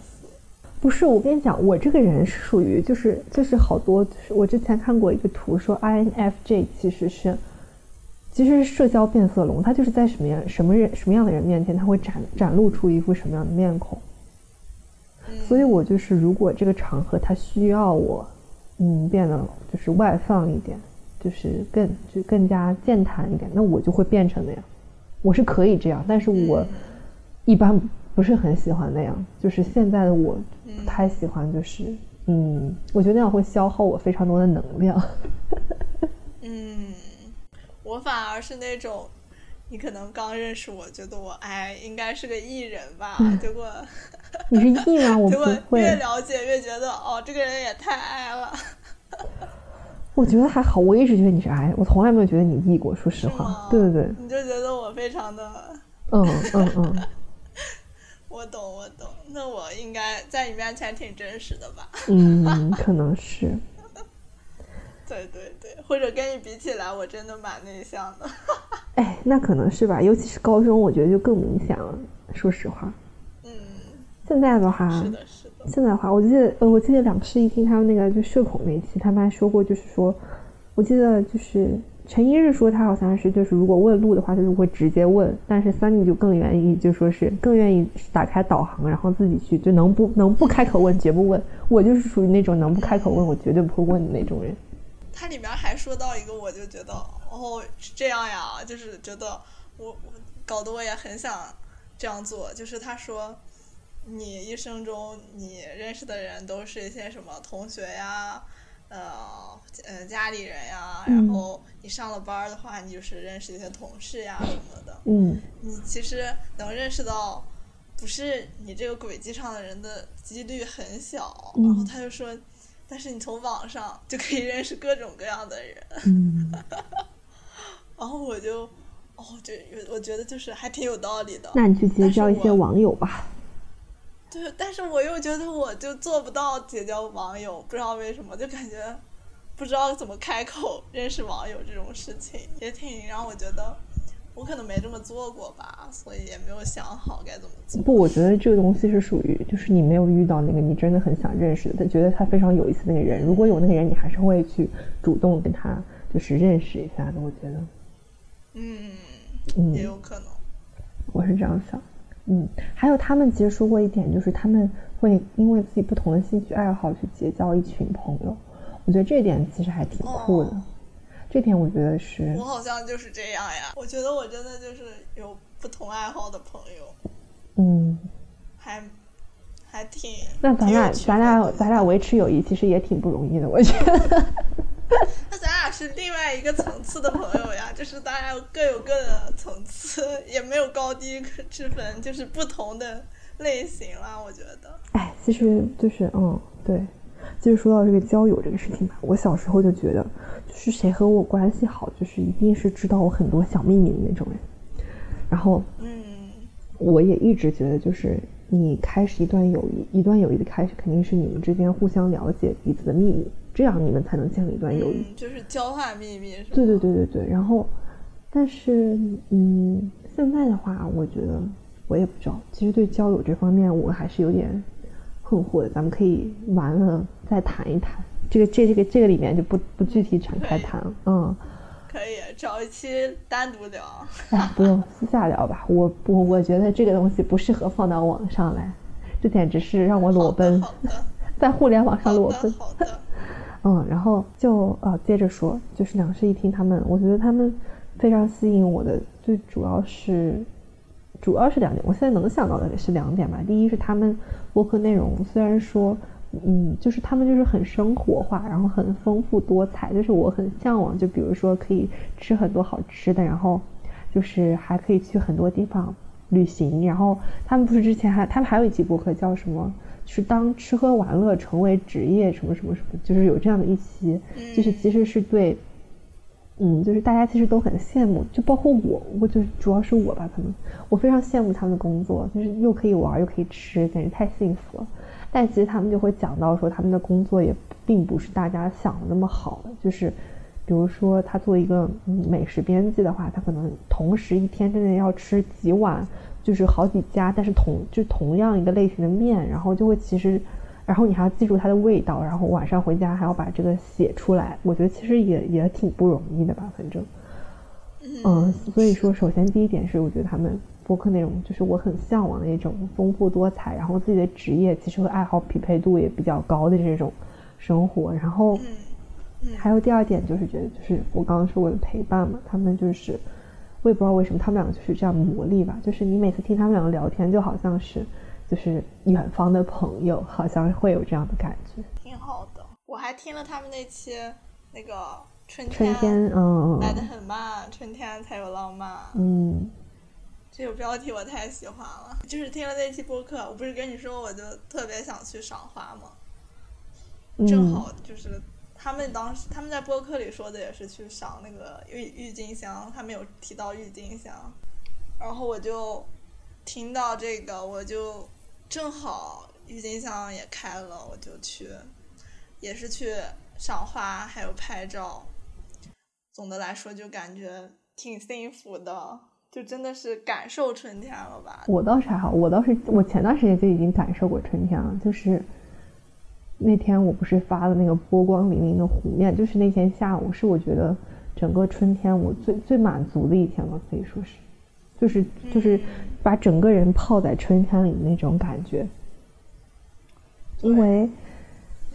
不是，我跟你讲，我这个人是属于就是就是好多，就是我之前看过一个图，说 INFJ 其实是其实是社交变色龙，他就是在什么样什么人什么样的人面前，他会展展露出一副什么样的面孔。所以我就是如果这个场合他需要我，嗯，变得就是外放一点，就是更就更加健谈一点，那我就会变成那样。我是可以这样，但是我一般。不是很喜欢那样，就是现在的我不太喜欢，就是嗯，我觉得那样会消耗我非常多的能量。[LAUGHS] 嗯，我反而是那种你可能刚认识我，觉得我哎应该是个艺人吧，[LAUGHS] 结果你是艺吗？我 [LAUGHS] 会。越了解越觉得哦，这个人也太爱了。我觉得还好，我一直觉得你是爱我从来没有觉得你艺过。说实话，对对对，你就觉得我非常的，嗯嗯嗯我懂我懂，那我应该在你面前挺真实的吧？嗯，可能是。[LAUGHS] 对对对，或者跟你比起来，我真的蛮内向的。[LAUGHS] 哎，那可能是吧，尤其是高中，我觉得就更明显了。说实话，嗯，现在的话，是的，是的。现在的话，我记得，呃，我记得两室一厅他们那个就社恐那期，他们还说过，就是说，我记得就是陈一日说他好像是就是如果问路的话，就是会直接问，但是 Sunny 就更愿意就说是更愿意打开导航，然后自己去，就能不能不开口问绝不问。我就是属于那种能不开口问我绝对不会问的那种人。它里面还说到一个，我就觉得哦是这样呀，就是觉得我我搞得我也很想这样做。就是他说，你一生中你认识的人都是一些什么同学呀，呃呃家里人呀，然后你上了班的话，你就是认识一些同事呀什么的。嗯你其实能认识到不是你这个轨迹上的人的几率很小。嗯然后他就说，但是你从网上就可以认识各种各样的人。嗯，[LAUGHS] 然后我就，哦，就我觉得就是还挺有道理的。那你去结交一些网友吧。对，但是我又觉得我就做不到结交网友，不知道为什么，就感觉不知道怎么开口认识网友这种事情，也挺让我觉得我可能没这么做过吧，所以也没有想好该怎么做。不，我觉得这个东西是属于，就是你没有遇到那个你真的很想认识的，他觉得他非常有意思的那个人。如果有那个人，你还是会去主动跟他就是认识一下的。我觉得，嗯，嗯也有可能。我是这样想。嗯，还有他们其实说过一点，就是他们会因为自己不同的兴趣爱好去结交一群朋友。我觉得这点其实还挺酷的。哦这点我觉得是我好像就是这样呀，我觉得我真的就是有不同爱好的朋友，嗯，还还挺。那咱俩咱俩咱俩维持友谊其实也挺不容易的，我觉得。[LAUGHS] 那咱俩是另外一个层次的朋友呀，就是大家各有各的层次，也没有高低之分，就是不同的类型啦。我觉得，哎，其实就是嗯，对，就是说到这个交友这个事情吧，我小时候就觉得，就是谁和我关系好，就是一定是知道我很多小秘密的那种人。然后嗯我也一直觉得，就是你开始一段友谊，一段友谊的开始肯定是你们之间互相了解彼此的秘密，这样你们才能建立一段友谊。嗯，就是交换秘密是吧？对对对对对，然后，但是嗯，现在的话，我觉得我也不知道，其实对交友这方面我还是有点困惑的。咱们可以完了再谈一谈，这个这这个这个里面就不不具体展开谈了。嗯，可以找一期单独聊。哎，不用私下聊吧，我不，我觉得这个东西不适合放到网上来，这简直是让我裸奔，[LAUGHS] 在互联网上裸奔。的，好的。嗯，然后就呃接着说，就是两室一厅他们，我觉得他们非常吸引我的，最主要是主要是两点，我现在能想到的是两点吧。第一是他们播客内容虽然说，嗯，就是他们就是很生活化，然后很丰富多彩，就是我很向往。就比如说可以吃很多好吃的，然后就是还可以去很多地方旅行。然后他们不是之前还他们还有一期播客叫什么？是当吃喝玩乐成为职业什么什么什么，就是有这样的一期，就是其实是对，嗯，就是大家其实都很羡慕，就包括我，我就是主要是我吧，可能我非常羡慕他们的工作，就是又可以玩又可以吃，简直太幸福了。但其实他们就会讲到说，他们的工作也并不是大家想的那么好的，就是比如说他做一个嗯美食编辑的话，他可能同时一天之内要吃几碗。就是好几家，但是同就同样一个类型的面，然后就会其实，然后你还要记住它的味道，然后晚上回家还要把这个写出来，我觉得其实也也挺不容易的吧，反正，嗯，所以说首先第一点是我觉得他们播客内容就是我很向往的一种丰富多彩，然后自己的职业其实和爱好匹配度也比较高的这种生活，然后还有第二点就是觉得就是我刚刚说过的陪伴嘛，他们就是。我也不知道为什么他们两个就是这样魔力吧，就是你每次听他们两个聊天，就好像是就是远方的朋友，好像会有这样的感觉。挺好的，我还听了他们那期那个春天春天，嗯来的很慢，春天才有浪漫。嗯，这个标题我太喜欢了。就是听了那期播客，我不是跟你说我就特别想去赏花吗？正好就是他们当时他们在播客里说的也是去赏那个郁郁金香，他们有提到郁金香，然后我就听到这个，我就正好郁金香也开了，我就去，也是去赏花，还有拍照。总的来说，就感觉挺幸福的，就真的是感受春天了吧？我倒是还好，我倒是我前段时间就已经感受过春天了，就是那天我不是发了那个波光粼粼的湖面，就是那天下午是我觉得整个春天我最最满足的一天了，可以说是，就是就是把整个人泡在春天里的那种感觉，因为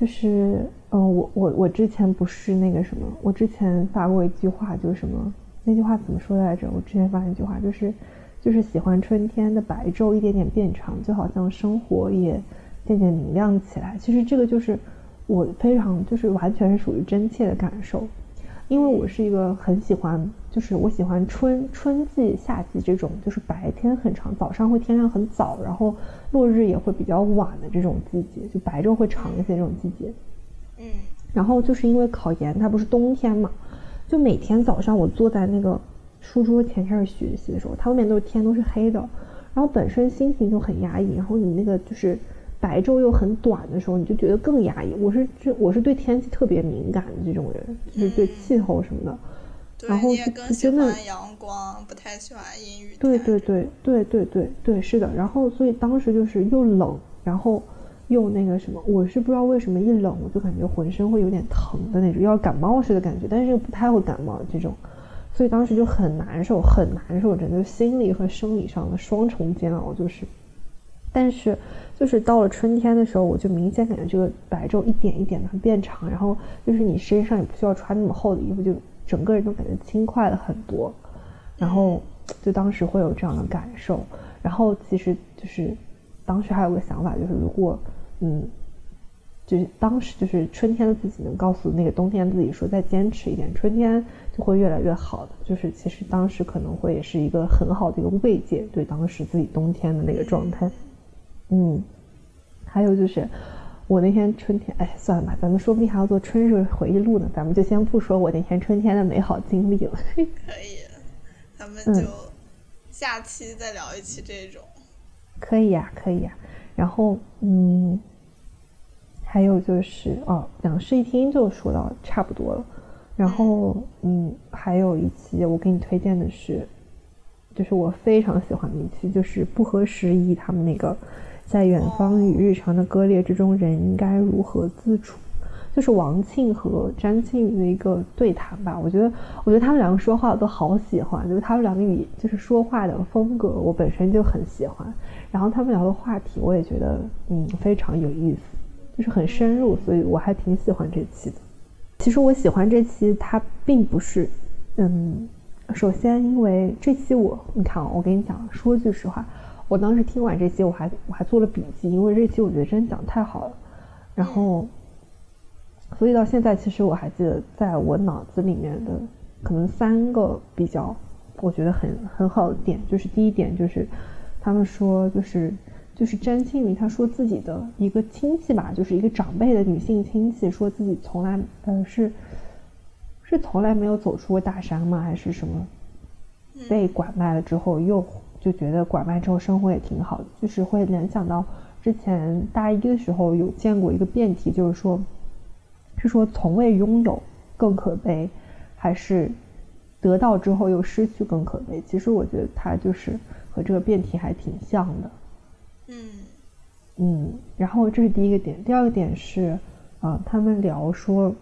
就是。嗯，我我我之前不是那个什么，我之前发过一句话，就是什么那句话怎么说来着？我之前发一句话，就是就是喜欢春天的白昼一点点变长，就好像生活也渐渐明亮起来。其实这个就是我非常就是完全是属于真切的感受。因为我是一个很喜欢，就是我喜欢春春季、夏季这种，就是白天很长，早上会天亮很早，然后落日也会比较晚的这种季节，就白昼会长一些这种季节。嗯，然后就是因为考研，它不是冬天嘛，就每天早上我坐在那个书桌前开始学习的时候，它外面都是天都是黑的，然后本身心情就很压抑，然后你那个就是白昼又很短的时候，你就觉得更压抑。我是就我是对天气特别敏感的这种人，就是对气候什么的。然后就真的阳光，不太喜欢阴雨。对对对对对对对，是的。然后所以当时就是又冷，然后。又那个什么，我是不知道为什么一冷我就感觉浑身会有点疼的那种，要感冒似的感觉，但是又不太会感冒这种，所以当时就很难受，很难受，整个心理和生理上的双重煎熬就是。但是就是到了春天的时候，我就明显感觉这个白昼一点一点的变长，然后就是你身上也不需要穿那么厚的衣服，就整个人都感觉轻快了很多，然后就当时会有这样的感受，然后其实就是当时还有个想法，就是如果。嗯，就是当时就是春天的自己能告诉那个冬天自己说再坚持一点，春天就会越来越好的。就是其实当时可能会也是一个很好的一个慰藉，对当时自己冬天的那个状态。嗯，还有就是我那天春天，哎，算了吧，咱们说不定还要做春日回忆录呢，咱们就先不说我那天春天的美好经历了。可以，咱们就下期再聊一期这种。可以呀，可以呀。然后，嗯，还有就是哦，两室一厅就说到差不多了。然后，嗯，还有一期我给你推荐的是，就是我非常喜欢的一期，就是不合时宜他们那个在远方与日常的割裂之中，人应该如何自处。就是王庆和詹庆宇的一个对谈吧，我觉得，我觉得他们两个说话我都好喜欢，就是他们两个语，就是说话的风格，我本身就很喜欢。然后他们聊的话题，我也觉得，嗯，非常有意思，就是很深入，所以我还挺喜欢这期的。其实我喜欢这期，它并不是，嗯，首先因为这期我，你看啊，我跟你讲，说句实话，我当时听完这期，我还我还做了笔记，因为这期我觉得真讲太好了，然后。所以到现在，其实我还记得，在我脑子里面的可能三个比较，我觉得很很好的点，就是第一点就是，他们说就是就是詹青云他说自己的一个亲戚吧，就是一个长辈的女性亲戚，说自己从来呃是是从来没有走出过大山吗？还是什么被拐卖了之后又就觉得拐卖之后生活也挺好的，就是会联想到之前大一的时候有见过一个辩题，就是说。是说从未拥有更可悲，还是得到之后又失去更可悲？其实我觉得它就是和这个辩题还挺像的。嗯嗯，然后这是第一个点，第二个点是啊，他们聊说，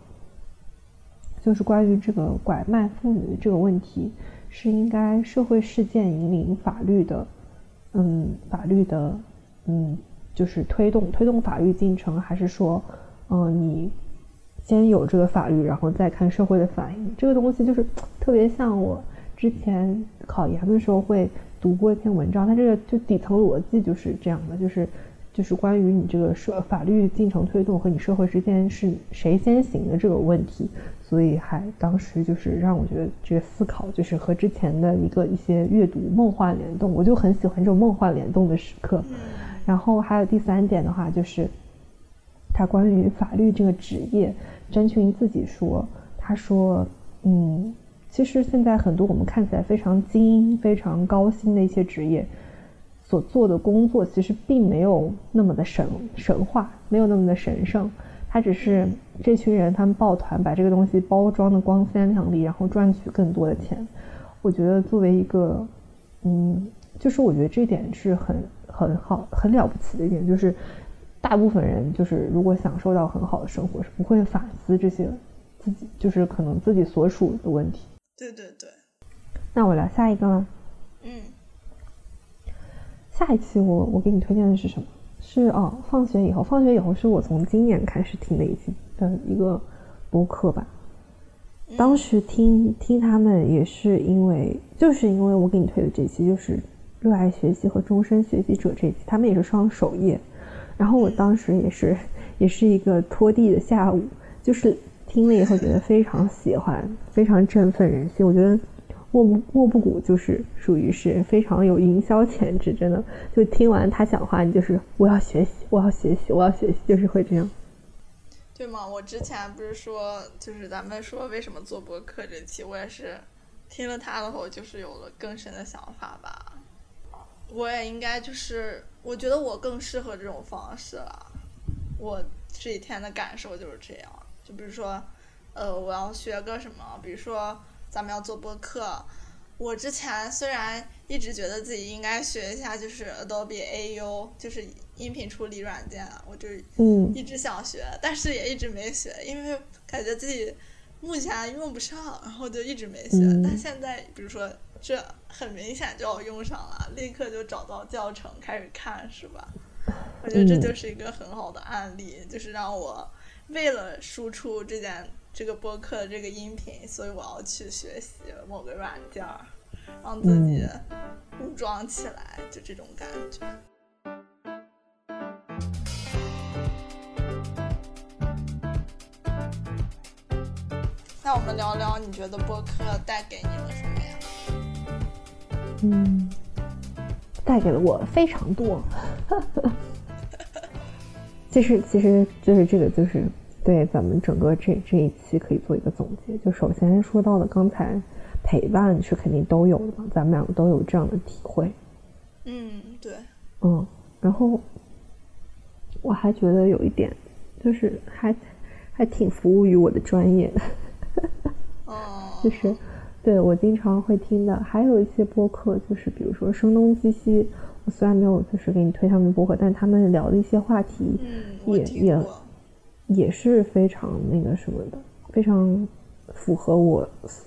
就是关于这个拐卖妇女这个问题，是应该社会事件引领法律的，嗯，法律的，嗯，就是推动推动法律进程，还是说，嗯，你。先有这个法律，然后再看社会的反应。这个东西就是特别像我之前考研的时候会读过一篇文章，它这个就底层逻辑就是这样的，就是就是关于你这个社法律进程推动和你社会之间是谁先行的这个问题，所以还当时就是让我觉得这个思考就是和之前的一个一些阅读梦幻联动，我就很喜欢这种梦幻联动的时刻。然后还有第三点的话，就是他关于法律这个职业，詹群自己说，他说，嗯，其实现在很多我们看起来非常精英、非常高薪的一些职业。所做的工作其实并没有那么的神神话，没有那么的神圣，他只是这群人他们抱团把这个东西包装的光鲜亮丽，然后赚取更多的钱。我觉得作为一个，嗯，就是我觉得这点是很很好很了不起的一点，就是大部分人就是如果享受到很好的生活，是不会反思这些自己就是可能自己所属的问题。对对对。那我聊下一个了。嗯。下一期我我给你推荐的是什么？是哦，放学以后，放学以后是我从今年开始听的一期的一个播客吧。当时听听他们也是因为，就是因为我给你推的这期就是热爱学习和终身学习者这期，他们也是双首页。然后我当时也是 [LAUGHS] 也是一个拖地的下午，就是听了以后觉得非常喜欢，非常振奋人心。我觉得。莫不莫布谷就是属于是非常有营销潜质，真的，就听完他讲话，你就是我要学习，我要学习，我要学习，就是会这样。对吗？我之前不是说，就是咱们说为什么做博客这期，我也是听了他的后，就是有了更深的想法吧。我也应该就是，我觉得我更适合这种方式了。我这几天的感受就是这样。就比如说，呃，我要学个什么，比如说。咱们要做播客，我之前虽然一直觉得自己应该学一下，就是 Adobe AU，就是音频处理软件，我就一直想学，但是也一直没学，因为感觉自己目前用不上，然后就一直没学。但现在，比如说这很明显就要用上了，立刻就找到教程开始看，是吧？我觉得这就是一个很好的案例，就是让我为了输出这件。这个播客这个音频，所以我要去学习某个软件儿，让自己武装起来，就这种感觉。那我们聊聊，你觉得播客带给你了什么呀？嗯，带给了我非常多。[LAUGHS] [LAUGHS] 其实，其实就是这个，就是。对，咱们整个这这一期可以做一个总结。就首先说到的刚才陪伴是肯定都有的嘛，咱们两个都有这样的体会。嗯，对。嗯，然后我还觉得有一点，就是还还挺服务于我的专业的。哦。[LAUGHS] 就是对我经常会听的，还有一些播客，就是比如说声东击西。我虽然没有就是给你推他们播客，但他们聊的一些话题，也也。也是非常那个什么的，非常符合我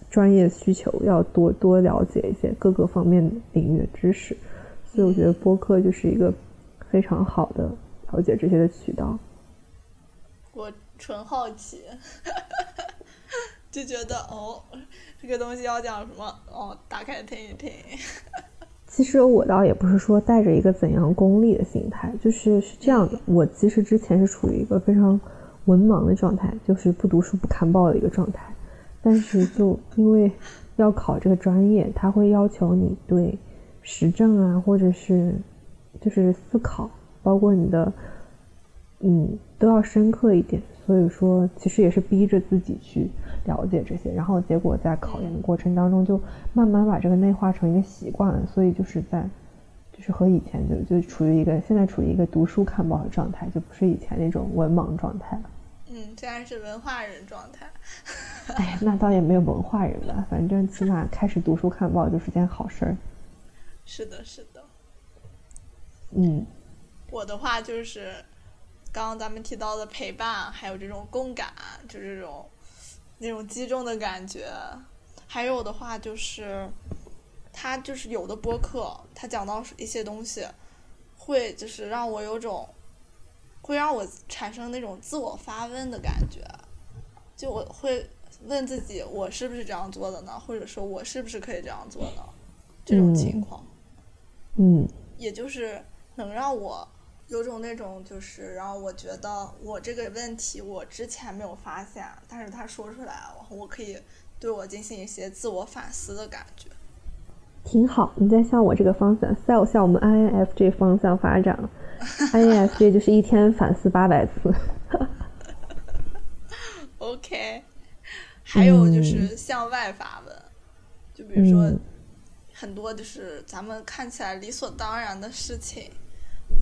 专业需求，要多多了解一些各个方面领域的知识，所以我觉得播客就是一个非常好的了解这些的渠道。我纯好奇，[LAUGHS] 就觉得哦，这个东西要讲什么哦，打开听一听。[LAUGHS] 其实我倒也不是说带着一个怎样功利的心态，就是是这样的，我其实之前是处于一个非常。文盲的状态就是不读书不看报的一个状态，但是就因为要考这个专业，他会要求你对时政啊，或者是就是思考，包括你的嗯都要深刻一点。所以说，其实也是逼着自己去了解这些，然后结果在考研的过程当中，就慢慢把这个内化成一个习惯了。所以就是在就是和以前就就处于一个现在处于一个读书看报的状态，就不是以前那种文盲状态了。嗯，现在是文化人状态。哎，那倒也没有文化人吧，反正起码开始读书看报就是件好事儿。是的，是的。嗯，我的话就是，刚刚咱们提到的陪伴，还有这种共感，就这种那种击中的感觉。还有的话就是，他就是有的播客，他讲到一些东西，会就是让我有种。会让我产生那种自我发问的感觉，就我会问自己，我是不是这样做的呢？或者说，我是不是可以这样做呢？这种情况，嗯，也就是能让我有种那种就是让我觉得我这个问题我之前没有发现，但是他说出来，然后我可以对我进行一些自我反思的感觉。挺好，你在向我这个方向，sell 向我们 INFJ 方向发展。[LAUGHS] INFJ 就是一天反思八百次。[LAUGHS] OK，还有就是向外发问，就比如说嗯很多就是咱们看起来理所当然的事情，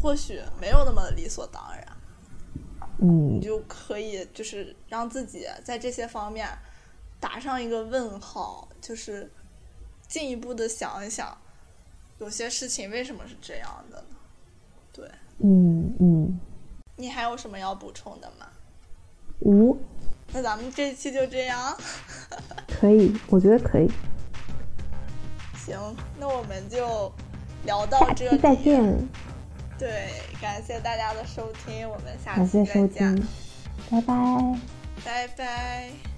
或许没有那么理所当然。嗯你就可以就是让自己在这些方面打上一个问号，就是进一步的想一想，有些事情为什么是这样的呢？对嗯嗯，你还有什么要补充的吗？无那咱们这期就这样，[LAUGHS] 可以，我觉得可以。行，那我们就聊到这里，再见，对，感谢大家的收听，我们下感谢期再收见听，，拜拜。拜拜。